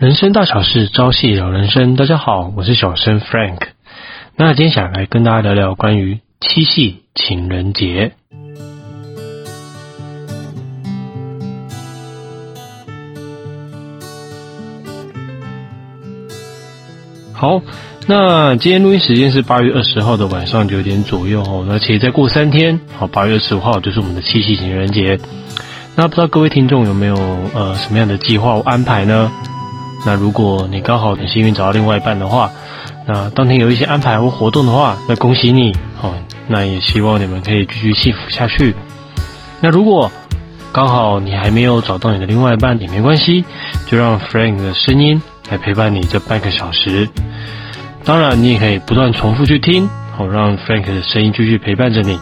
人生大小事，朝夕聊人生。大家好，我是小生 Frank。那今天想来跟大家聊聊关于七夕情人节。好，那今天录音时间是八月二十号的晚上九点左右哦。那其实再过三天，好，八月十五号就是我们的七夕情人节。那不知道各位听众有没有呃什么样的计划安排呢？那如果你刚好很幸运找到另外一半的话，那当天有一些安排或活动的话，那恭喜你哦。那也希望你们可以继续幸福下去。那如果刚好你还没有找到你的另外一半也没关系，就让 Frank 的声音来陪伴你这半个小时。当然，你也可以不断重复去听，好让 Frank 的声音继续陪伴着你。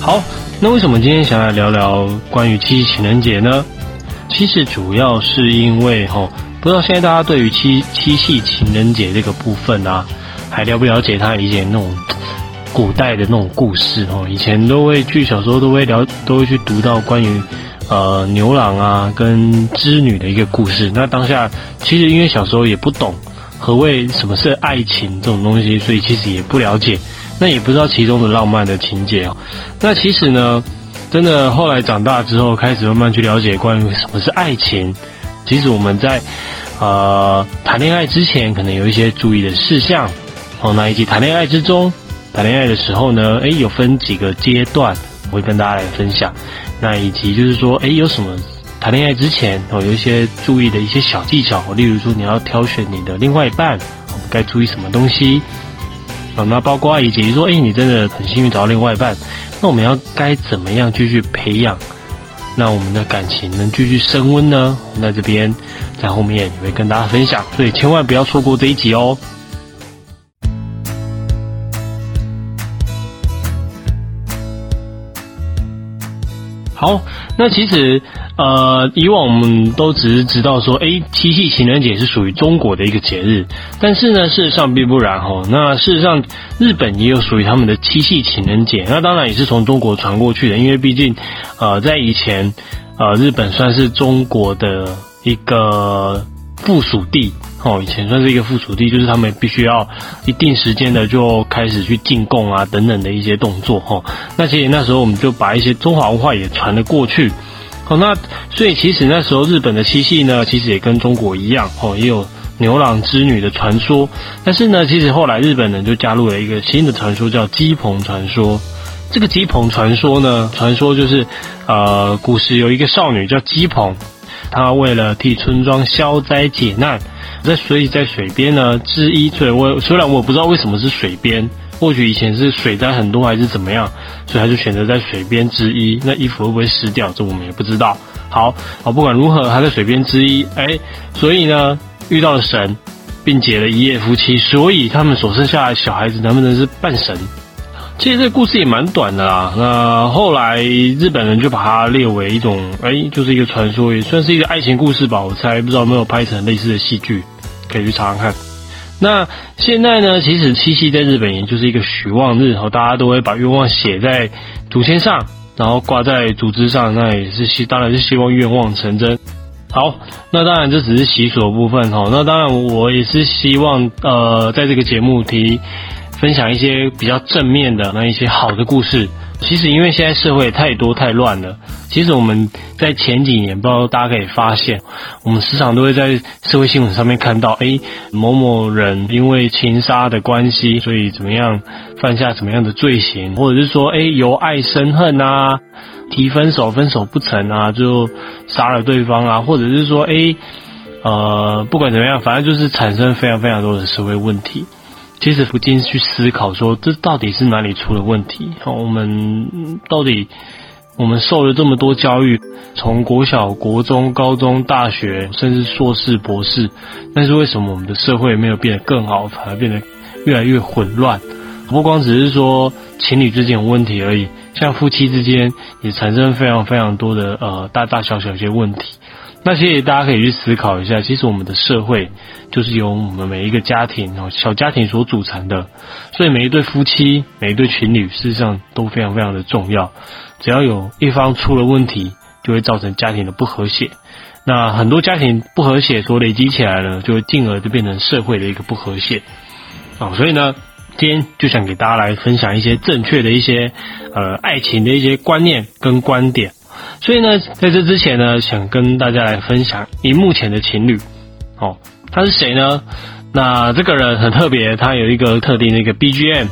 好，那为什么今天想来聊聊关于七夕情人节呢？其实主要是因为吼，不知道现在大家对于七七夕情人节这个部分啊，还了不了解他以前那种古代的那种故事哦。以前都会去小时候都会聊，都会去读到关于呃牛郎啊跟织女的一个故事。那当下其实因为小时候也不懂何谓什么是爱情这种东西，所以其实也不了解，那也不知道其中的浪漫的情节哦。那其实呢？真的，后来长大之后，开始慢慢去了解关于什么是爱情。其实我们在呃谈恋爱之前，可能有一些注意的事项。哦，那以及谈恋爱之中，谈恋爱的时候呢，哎，有分几个阶段，我会跟大家来分享。那以及就是说，哎，有什么谈恋爱之前哦，有一些注意的一些小技巧。例如说，你要挑选你的另外一半，我们该注意什么东西？哦，那包括以及说，哎，你真的很幸运找到另外一半。那我们要该怎么样继续培养，那我们的感情能继续升温呢？那这边在后面也会跟大家分享，所以千万不要错过这一集哦。好，那其实。呃，以往我们都只是知道说，哎，七夕情人节是属于中国的一个节日，但是呢，事实上并不然哦。那事实上，日本也有属于他们的七夕情人节，那当然也是从中国传过去的，因为毕竟，呃，在以前，呃，日本算是中国的一个附属地，哦，以前算是一个附属地，就是他们必须要一定时间的就开始去进贡啊等等的一些动作，哈。那其实那时候我们就把一些中华文化也传了过去。哦，那所以其实那时候日本的七夕呢，其实也跟中国一样，哦，也有牛郎织女的传说。但是呢，其实后来日本人就加入了一个新的传说，叫鸡棚传说。这个鸡棚传说呢，传说就是，呃，古时有一个少女叫鸡棚，他为了替村庄消灾解难，在所以在水边呢织衣。所以我虽然我不知道为什么是水边。或许以前是水灾很多还是怎么样，所以他就选择在水边织衣。那衣服会不会湿掉？这我们也不知道。好，好，不管如何，他在水边织衣。哎，所以呢，遇到了神，并结了一夜夫妻。所以他们所生下来小孩子能不能是半神？其实这个故事也蛮短的啦。那后来日本人就把它列为一种，哎，就是一个传说，也算是一个爱情故事吧。我猜不知道有没有拍成类似的戏剧，可以去查看。那现在呢？其实七夕在日本也就是一个许望日，大家都会把愿望写在祖先上，然后挂在竹枝上，那也是希当然是希望愿望成真。好，那当然这只是习俗的部分哈。那当然我也是希望呃，在这个节目提分享一些比较正面的那一些好的故事。其实，因为现在社会太多太乱了。其实我们在前几年，不知道大家可以发现，我们时常都会在社会新闻上面看到，哎，某某人因为情杀的关系，所以怎么样犯下什么样的罪行，或者是说，哎，由爱生恨啊，提分手分手不成啊，就杀了对方啊，或者是说，哎，呃，不管怎么样，反正就是产生非常非常多的社会问题。其实不禁去思考，说这到底是哪里出了问题？我们到底我们受了这么多教育，从国小、国中、高中、大学，甚至硕士、博士，但是为什么我们的社会没有变得更好，反而变得越来越混乱？不光只是说情侣之间有问题而已，像夫妻之间也产生非常非常多的呃大大小小一些问题。那其实大家可以去思考一下，其实我们的社会就是由我们每一个家庭哦小家庭所组成的，所以每一对夫妻、每一对情侣，事实上都非常非常的重要。只要有一方出了问题，就会造成家庭的不和谐。那很多家庭不和谐所累积起来呢，就会进而就变成社会的一个不和谐。哦，所以呢，今天就想给大家来分享一些正确的一些呃爱情的一些观念跟观点。所以呢，在这之前呢，想跟大家来分享荧幕前的情侣。哦，他是谁呢？那这个人很特别，他有一个特定的一个 BGM。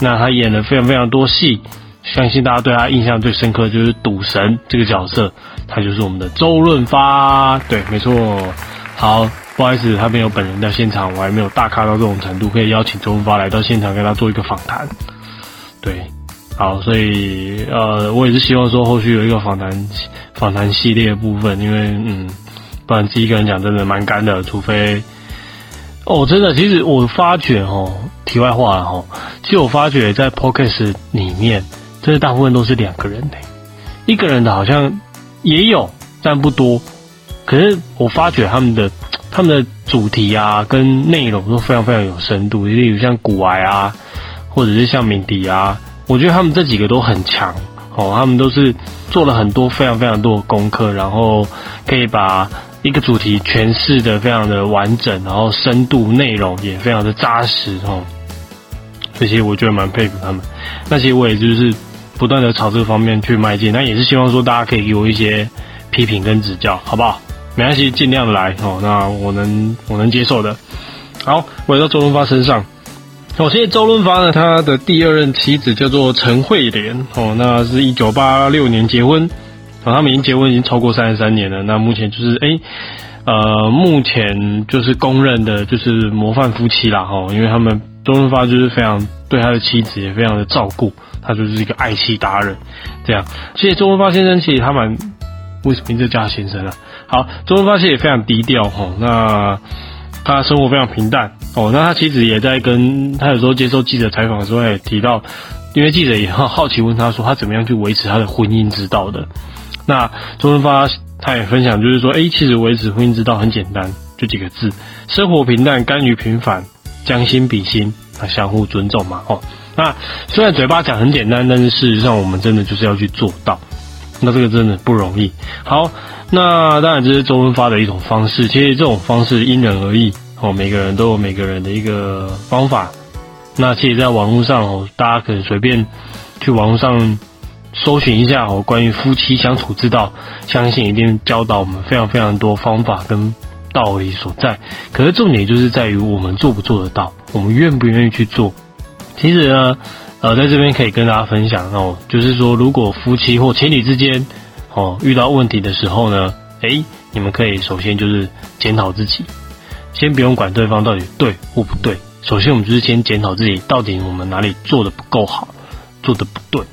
那他演了非常非常多戏，相信大家对他印象最深刻就是赌神这个角色，他就是我们的周润发。对，没错。好，不好意思，他没有本人在现场，我还没有大咖到这种程度，可以邀请周润发来到现场跟他做一个访谈。对，好，所以呃，我也是希望说后续有一个访谈访谈系列部分，因为嗯，不然自己一个人讲真的蛮干的，除非。哦，真的，其实我发觉哦，题外话了哈，其实我发觉在 podcast 里面，真的大部分都是两个人的，一个人的好像也有，但不多。可是我发觉他们的他们的主题啊，跟内容都非常非常有深度，例如像古癌啊，或者是像敏迪啊，我觉得他们这几个都很强哦，他们都是做了很多非常非常多的功课，然后可以把。一个主题诠释的非常的完整，然后深度内容也非常的扎实哦，这些我觉得蛮佩服他们。那其实我也就是不断的朝这方面去迈进，那也是希望说大家可以给我一些批评跟指教，好不好？没关系，尽量来哦。那我能我能接受的。好，回到周润发身上，首先周润发呢，他的第二任妻子叫做陈慧莲哦，那是一九八六年结婚。啊，他们已经结婚已经超过三十三年了。那目前就是哎，呃，目前就是公认的就是模范夫妻啦哈。因为他们周润发就是非常对他的妻子也非常的照顾，他就是一个爱妻达人。这样，其实周润发先生其实他蛮为什么名字叫他先生啊？好，周润发其实也非常低调哈。那他生活非常平淡哦。那他妻子也在跟他有时候接受记者采访的时候也提到，因为记者也很好奇问他说他怎么样去维持他的婚姻之道的。那周润发他也分享，就是说，哎，其实维持婚姻之道很简单，就几个字：生活平淡，甘于平凡，将心比心，啊，相互尊重嘛。哦，那虽然嘴巴讲很简单，但是事实上我们真的就是要去做到。那这个真的不容易。好，那当然这是周润发的一种方式，其实这种方式因人而异哦，每个人都有每个人的一个方法。那其实，在网络上哦，大家可以随便去网络上。搜寻一下哦，关于夫妻相处之道，相信一定教导我们非常非常多方法跟道理所在。可是重点就是在于我们做不做得到，我们愿不愿意去做。其实呢，呃，在这边可以跟大家分享哦，就是说，如果夫妻或情侣之间哦遇到问题的时候呢，诶，你们可以首先就是检讨自己，先不用管对方到底对或不对。首先，我们就是先检讨自己，到底我们哪里做的不够好，做的不对。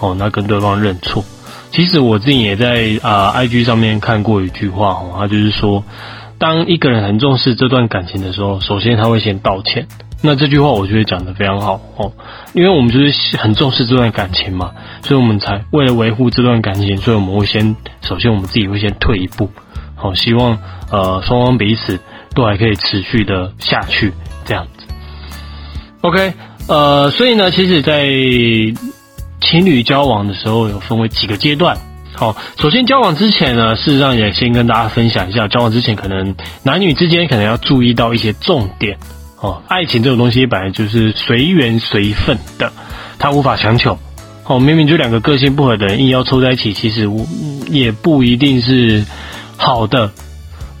哦，那跟对方认错。其实我自己也在啊，IG 上面看过一句话哦，他就是说，当一个人很重视这段感情的时候，首先他会先道歉。那这句话我觉得讲的非常好哦，因为我们就是很重视这段感情嘛，所以我们才为了维护这段感情，所以我们会先首先我们自己会先退一步，好，希望呃双方彼此都还可以持续的下去这样子。OK，呃，所以呢，其实，在情侣交往的时候有分为几个阶段。好，首先交往之前呢，事实上也先跟大家分享一下，交往之前可能男女之间可能要注意到一些重点。哦，爱情这种东西本来就是随缘随份的，他无法强求。哦，明明就两个个性不合的人硬要凑在一起，其实也不一定是好的。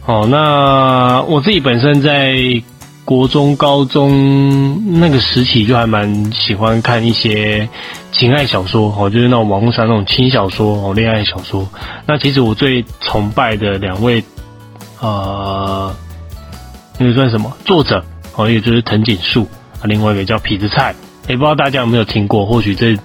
哦，那我自己本身在。国中、高中那个时期就还蛮喜欢看一些情爱小说哦，就是那种网络上那种轻小说哦，恋爱小说。那其实我最崇拜的两位，呃，那个算什么作者哦，一个就是藤井树啊，另外一个叫痞子蔡。也不知道大家有没有听过？或许这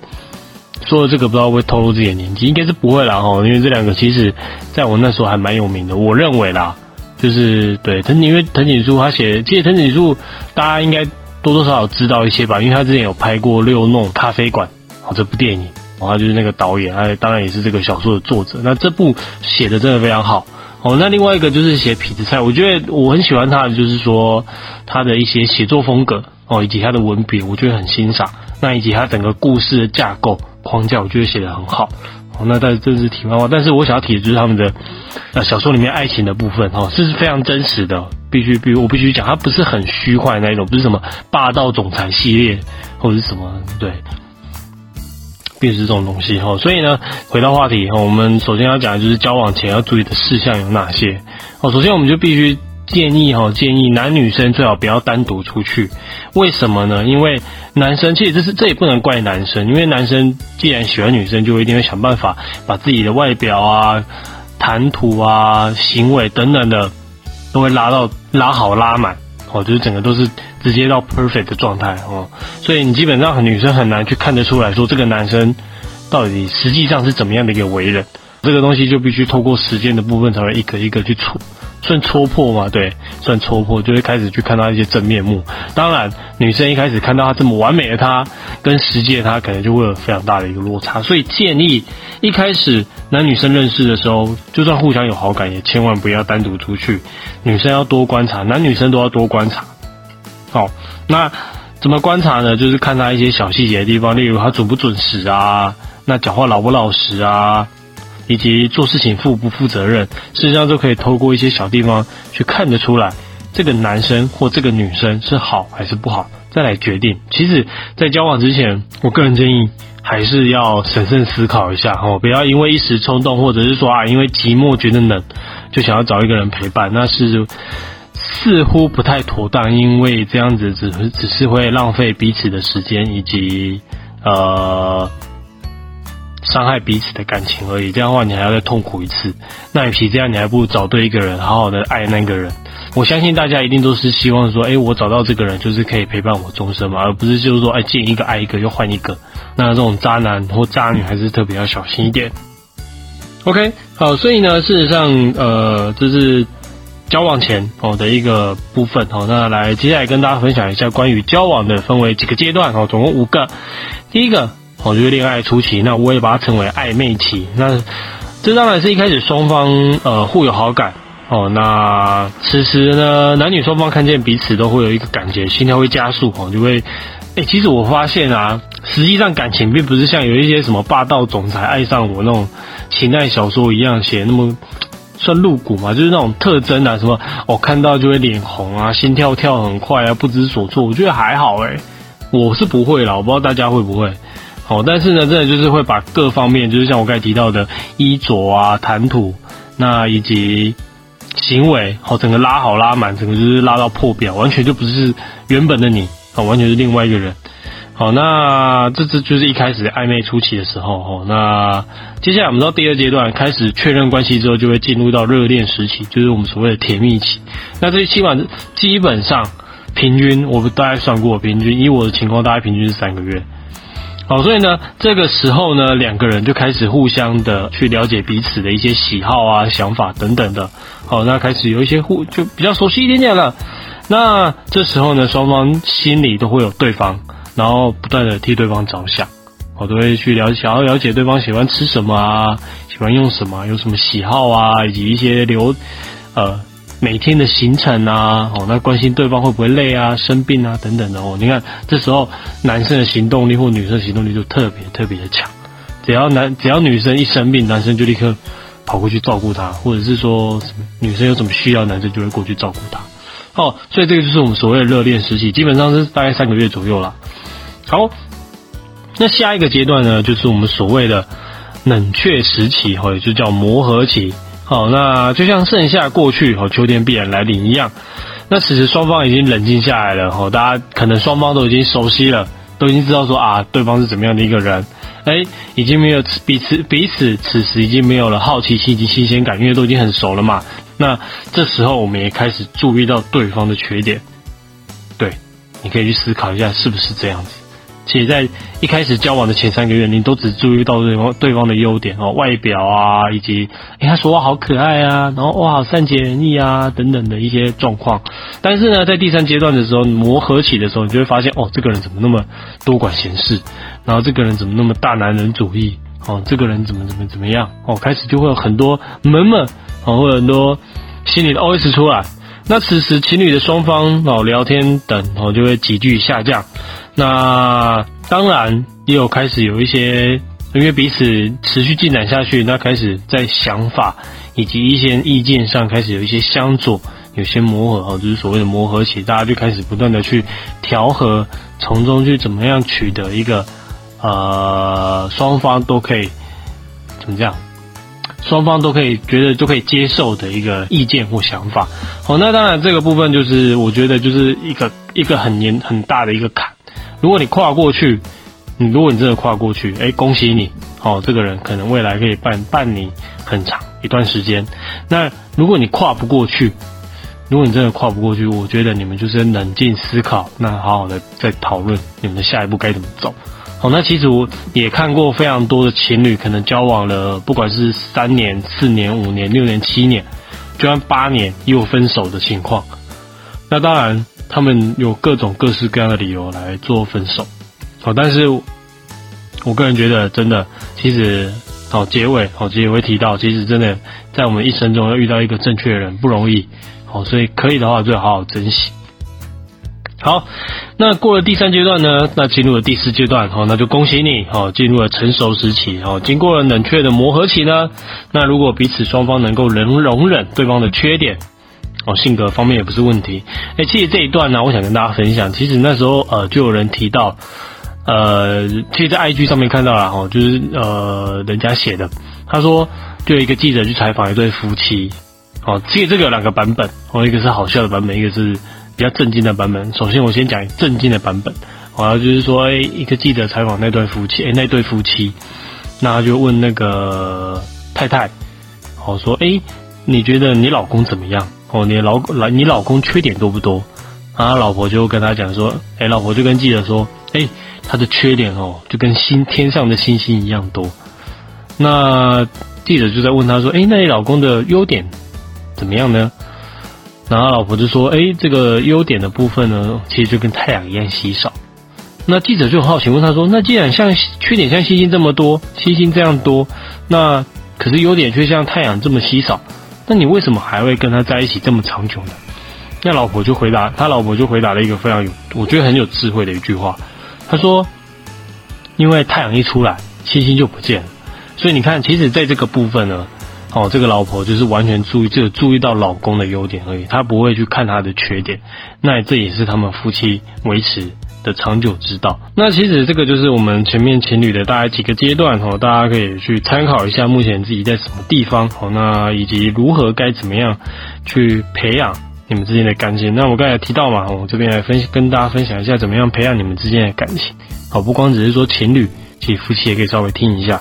说的这个不知道会透露自己的年纪，应该是不会啦哦，因为这两个其实在我那时候还蛮有名的，我认为啦。就是对藤井，因为藤井树他写，其实藤井树大家应该多多少少知道一些吧，因为他之前有拍过《六弄咖啡馆》哦这部电影，哦他就是那个导演，他当然也是这个小说的作者。那这部写的真的非常好哦。那另外一个就是写痞子菜，我觉得我很喜欢他的，就是说他的一些写作风格哦，以及他的文笔，我觉得很欣赏。那以及他整个故事的架构框架，我觉得写的很好哦，那但是这是题外话。但是我想要提的就是他们的呃小说里面爱情的部分哦，这是非常真实的，必须必须我必须讲，它不是很虚幻那一种，不是什么霸道总裁系列或者是什么对，确实这种东西哈。所以呢，回到话题哈，我们首先要讲的就是交往前要注意的事项有哪些哦。首先我们就必须。建议哈，建议男女生最好不要单独出去。为什么呢？因为男生其实这是这也不能怪男生，因为男生既然喜欢女生，就一定会想办法把自己的外表啊、谈吐啊、行为等等的都会拉到拉好拉满哦，就是整个都是直接到 perfect 的状态哦。所以你基本上很女生很难去看得出来说这个男生到底实际上是怎么样的一个为人。这个东西就必须透过时间的部分才会一个一个去处。算戳破嘛？对，算戳破，就会开始去看到一些真面目。当然，女生一开始看到他这么完美的他，跟实际的他，可能就会有非常大的一个落差。所以建议一开始男女生认识的时候，就算互相有好感，也千万不要单独出去。女生要多观察，男女生都要多观察。好，那怎么观察呢？就是看他一些小细节的地方，例如他准不准时啊，那讲话老不老实啊。以及做事情负不负责任，事实上都可以透过一些小地方去看得出来，这个男生或这个女生是好还是不好，再来决定。其实，在交往之前，我个人建议还是要审慎思考一下哦，不要因为一时冲动，或者是说啊，因为寂寞觉得冷，就想要找一个人陪伴，那是似乎不太妥当，因为这样子只只是会浪费彼此的时间以及呃。伤害彼此的感情而已，这样的话你还要再痛苦一次。那与其这样，你还不如找对一个人，好好的爱那个人。我相信大家一定都是希望说，哎，我找到这个人就是可以陪伴我终身嘛，而不是就是说，哎，见一个爱一个又换一个。那这种渣男或渣女还是特别要小心一点。OK，好，所以呢，事实上，呃，这是交往前哦的一个部分哦。那来接下来跟大家分享一下关于交往的分为几个阶段哦，总共五个。第一个。哦，就是恋爱初期，那我也把它称为暧昧期。那这当然是一开始双方呃互有好感哦。那此时呢，男女双方看见彼此都会有一个感觉，心跳会加速哦，就会哎，其实我发现啊，实际上感情并不是像有一些什么霸道总裁爱上我那种情爱小说一样写那么算露骨嘛，就是那种特征啊，什么我看到就会脸红啊，心跳跳很快啊，不知所措。我觉得还好哎，我是不会啦，我不知道大家会不会。哦，但是呢，真的就是会把各方面，就是像我刚才提到的衣着啊、谈吐，那以及行为，好，整个拉好拉满，整个就是拉到破表，完全就不是原本的你，哦，完全是另外一个人。好，那这这就是一开始暧昧初期的时候，哦，那接下来我们到第二阶段，开始确认关系之后，就会进入到热恋时期，就是我们所谓的甜蜜期。那这基本基本上平均，我大概算过，平均以我的情况，大概平均是三个月。好，所以呢，这个时候呢，两个人就开始互相的去了解彼此的一些喜好啊、想法等等的。好，那开始有一些互就比较熟悉一点点了。那这时候呢，双方心里都会有对方，然后不断的替对方着想，我都会去了想要了解对方喜欢吃什么啊，喜欢用什么，有什么喜好啊，以及一些留呃。每天的行程啊，哦，那关心对方会不会累啊、生病啊等等的哦。你看，这时候男生的行动力或女生行动力就特别特别的强。只要男只要女生一生病，男生就立刻跑过去照顾她，或者是说女生有什么需要，男生就会过去照顾她。哦，所以这个就是我们所谓的热恋时期，基本上是大概三个月左右了。好，那下一个阶段呢，就是我们所谓的冷却时期，或者就叫磨合期。好，那就像盛夏过去，哦，秋天必然来临一样。那此时双方已经冷静下来了，哦，大家可能双方都已经熟悉了，都已经知道说啊，对方是怎么样的一个人，哎，已经没有彼此彼此此时已经没有了好奇心以及新鲜感，因为都已经很熟了嘛。那这时候我们也开始注意到对方的缺点，对，你可以去思考一下是不是这样子。且，在一开始交往的前三个月，你都只注意到对方对方的优点哦，外表啊，以及哎他说话好可爱啊，然后哇善解人意啊等等的一些状况。但是呢，在第三阶段的时候，磨合起的时候，你就会发现哦，这个人怎么那么多管闲事，然后这个人怎么那么大男人主义哦，这个人怎么怎么怎么样哦，开始就会有很多闷闷哦，会有很多心里的 OS 出来。那此时情侣的双方哦聊天等哦就会急剧下降。那当然也有开始有一些因为彼此持续进展下去，那开始在想法以及一些意见上开始有一些相左，有些磨合哦，就是所谓的磨合期，大家就开始不断的去调和，从中去怎么样取得一个呃双方都可以怎么讲，双方都可以觉得都可以接受的一个意见或想法。好，那当然这个部分就是我觉得就是一个一个很严很大的一个坎，如果你跨过去。你如果你真的跨过去，哎，恭喜你，哦，这个人可能未来可以伴伴你很长一段时间。那如果你跨不过去，如果你真的跨不过去，我觉得你们就是冷静思考，那好好的再讨论你们的下一步该怎么走。好，那其实我也看过非常多的情侣，可能交往了不管是三年、四年、五年、六年、七年，就算八年也有分手的情况。那当然，他们有各种各式各样的理由来做分手。好，但是我个人觉得，真的，其实，好结尾，好结尾会提到，其实真的在我们一生中要遇到一个正确的人不容易，好，所以可以的话，最好好珍惜。好，那过了第三阶段呢，那进入了第四阶段，好，那就恭喜你，好，进入了成熟时期，好，经过了冷却的磨合期呢，那如果彼此双方能够能容忍对方的缺点，哦，性格方面也不是问题，哎，其实这一段呢，我想跟大家分享，其实那时候呃，就有人提到。呃，其实，在 IG 上面看到了哈，就是呃，人家写的，他说，就有一个记者去采访一对夫妻，哦，其实这个有两个版本，哦，一个是好笑的版本，一个是比较震惊的版本。首先，我先讲震惊的版本，哦，就是说，哎，一个记者采访那对夫妻，哎，那对夫妻，那他就问那个太太，哦，说，哎，你觉得你老公怎么样？哦，你老老你老公缺点多不多？啊，老婆就跟他讲说，哎，老婆就跟记者说，哎。他的缺点哦，就跟星天上的星星一样多。那记者就在问他说：“哎，那你老公的优点怎么样呢？”然后老婆就说：“哎，这个优点的部分呢，其实就跟太阳一样稀少。”那记者就很好奇问他说：“那既然像缺点像星星这么多，星星这样多，那可是优点却像太阳这么稀少，那你为什么还会跟他在一起这么长久呢？”那老婆就回答，他老婆就回答了一个非常有，我觉得很有智慧的一句话。他说：“因为太阳一出来，星星就不见了。所以你看，其实在这个部分呢，哦，这个老婆就是完全注意，只有注意到老公的优点而已，她不会去看他的缺点。那这也是他们夫妻维持的长久之道。那其实这个就是我们前面情侣的大概几个阶段哦，大家可以去参考一下，目前自己在什么地方哦，那以及如何该怎么样去培养。”你们之间的感情，那我刚才提到嘛，我这边来分跟大家分享一下，怎么样培养你们之间的感情。好，不光只是说情侣，其实夫妻也可以稍微听一下。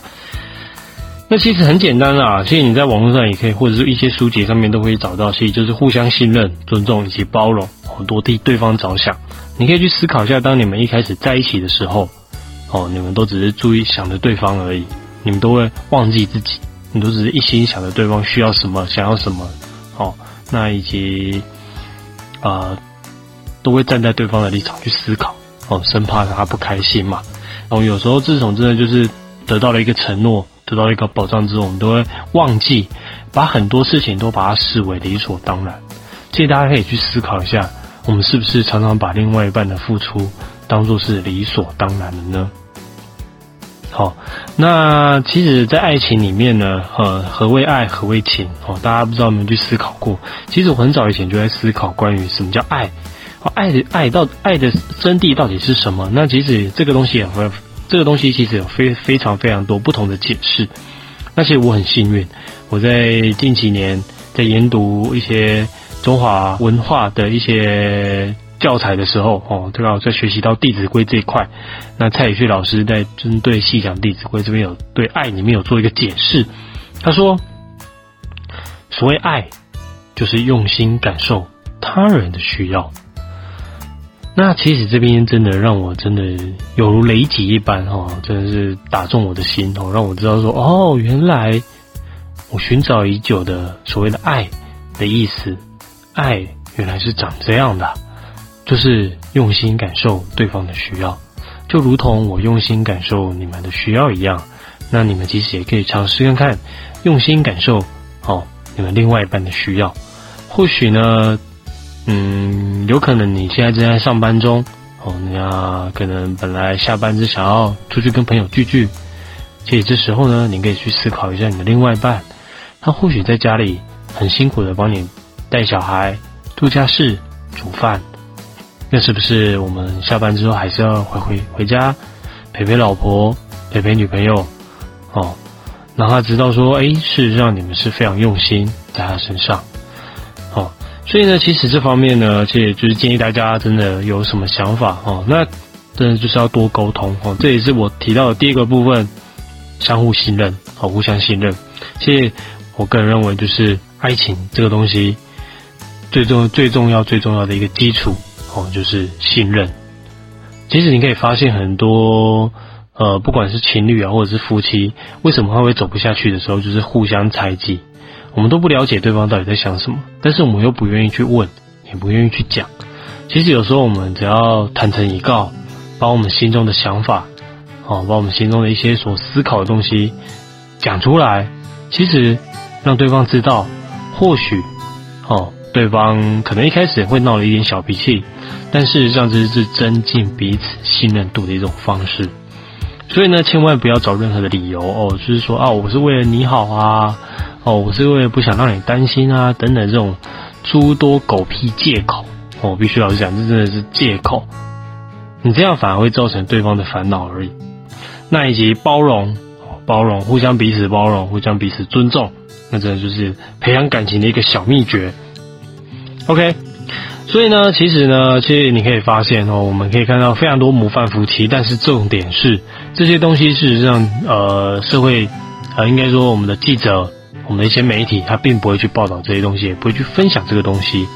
那其实很简单啦，其实你在网络上也可以，或者是一些书籍上面都可以找到，其实就是互相信任、尊重以及包容，多替对方着想。你可以去思考一下，当你们一开始在一起的时候，哦，你们都只是注意想着对方而已，你们都会忘记自己，你都只是一心想着对方需要什么，想要什么，哦。那以及，呃，都会站在对方的立场去思考，哦，生怕他不开心嘛。然后有时候自从真的就是得到了一个承诺，得到一个保障之后，我们都会忘记，把很多事情都把它视为理所当然。所以大家可以去思考一下，我们是不是常常把另外一半的付出当做是理所当然的呢？好，那其实，在爱情里面呢，呃，何为爱，何为情？哦，大家不知道有没有去思考过？其实我很早以前就在思考关于什么叫爱，爱的爱到爱的真谛到底是什么？那其实这个东西也会，这个东西其实有非非常非常多不同的解释。那其实我很幸运，我在近几年在研读一些中华文化的一些。教材的时候，哦，对吧？在学习到《弟子规》这一块，那蔡宇旭老师在针对细讲《弟子规》这边有对爱里面有做一个解释。他说，所谓爱，就是用心感受他人的需要。那其实这边真的让我真的有如雷击一般，哦，真的是打中我的心，哦，让我知道说，哦，原来我寻找已久的所谓的爱的意思，爱原来是长这样的。就是用心感受对方的需要，就如同我用心感受你们的需要一样。那你们其实也可以尝试看看，用心感受哦你们另外一半的需要。或许呢，嗯，有可能你现在正在上班中哦，你要可能本来下班只想要出去跟朋友聚聚，其实这时候呢，你可以去思考一下你的另外一半，他或许在家里很辛苦的帮你带小孩、度假式、煮饭，那是不是我们下班之后还是要回回回家？陪陪老婆、陪陪女朋友哦，让他知道说，哎，事实上你们是非常用心在他身上，所以呢，其实这方面呢，其实就是建议大家真的有什么想法哦，那真的就是要多沟通哦，这也是我提到的第一个部分。相互信任，好，互相信任。其实我个人认为，就是爱情这个东西，最重最重要最重要的一个基础，哦，就是信任。其实你可以发现很多，呃，不管是情侣啊，或者是夫妻，为什么他会走不下去的时候，就是互相猜忌。我们都不了解对方到底在想什么，但是我们又不愿意去问，也不愿意去讲。其实有时候我们只要坦诚以告，把我们心中的想法。哦，把我们心中的一些所思考的东西讲出来，其实让对方知道，或许哦，对方可能一开始会闹了一点小脾气，但事实上这是增进彼此信任度的一种方式。所以呢，千万不要找任何的理由哦，就是说啊，我是为了你好啊，哦，我是为了不想让你担心啊，等等这种诸多狗屁借口哦，必须老实讲，这真的是借口。你这样反而会造成对方的烦恼而已。那以及包容，包容，互相彼此包容，互相彼此尊重，那真的就是培养感情的一个小秘诀。OK，所以呢，其实呢，其实你可以发现哦，我们可以看到非常多模范夫妻，但是重点是这些东西，事实上，呃，社会，呃，应该说我们的记者，我们的一些媒体，他并不会去报道这些东西，也不会去分享这个东西，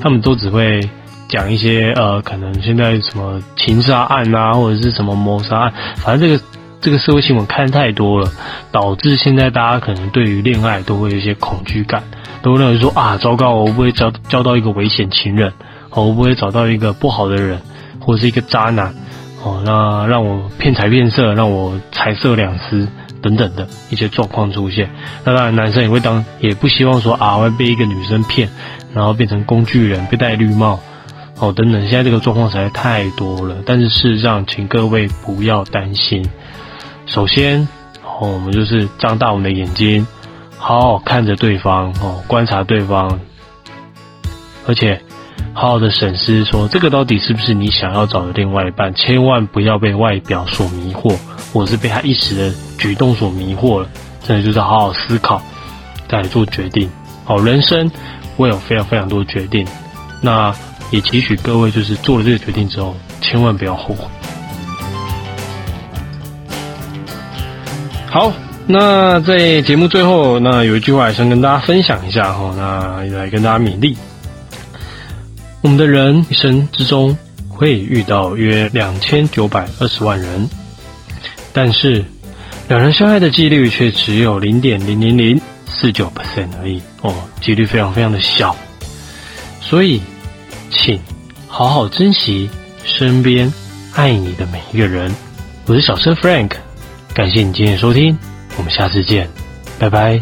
他们都只会。讲一些呃，可能现在什么情杀案啊，或者是什么谋杀案，反正这个这个社会新闻看太多了，导致现在大家可能对于恋爱都会有一些恐惧感，都认为说啊，糟糕，我不会交交到一个危险情人，我不会找到一个不好的人，或者是一个渣男，哦，那让我骗财骗色，让我财色两失等等的一些状况出现。那当然，男生也会当，也不希望说啊，会被一个女生骗，然后变成工具人，被戴绿帽。哦，等等，现在这个状况实在太多了。但是事实上，请各位不要担心。首先，哦，我们就是张大我们的眼睛，好好看着对方，哦，观察对方，而且好好的审视，说这个到底是不是你想要找的另外一半？千万不要被外表所迷惑，或者是被他一时的举动所迷惑了。真的就是好好思考，再来做决定。好，人生会有非常非常多决定，那。也期许各位，就是做了这个决定之后，千万不要后悔。好，那在节目最后，那有一句话想跟大家分享一下哈，那来跟大家勉励。我们的人一生之中会遇到约两千九百二十万人，但是两人相爱的几率却只有零点零零零四九 percent 而已哦，几率非常非常的小，所以。请好好珍惜身边爱你的每一个人。我是小车 Frank，感谢你今天的收听，我们下次见，拜拜。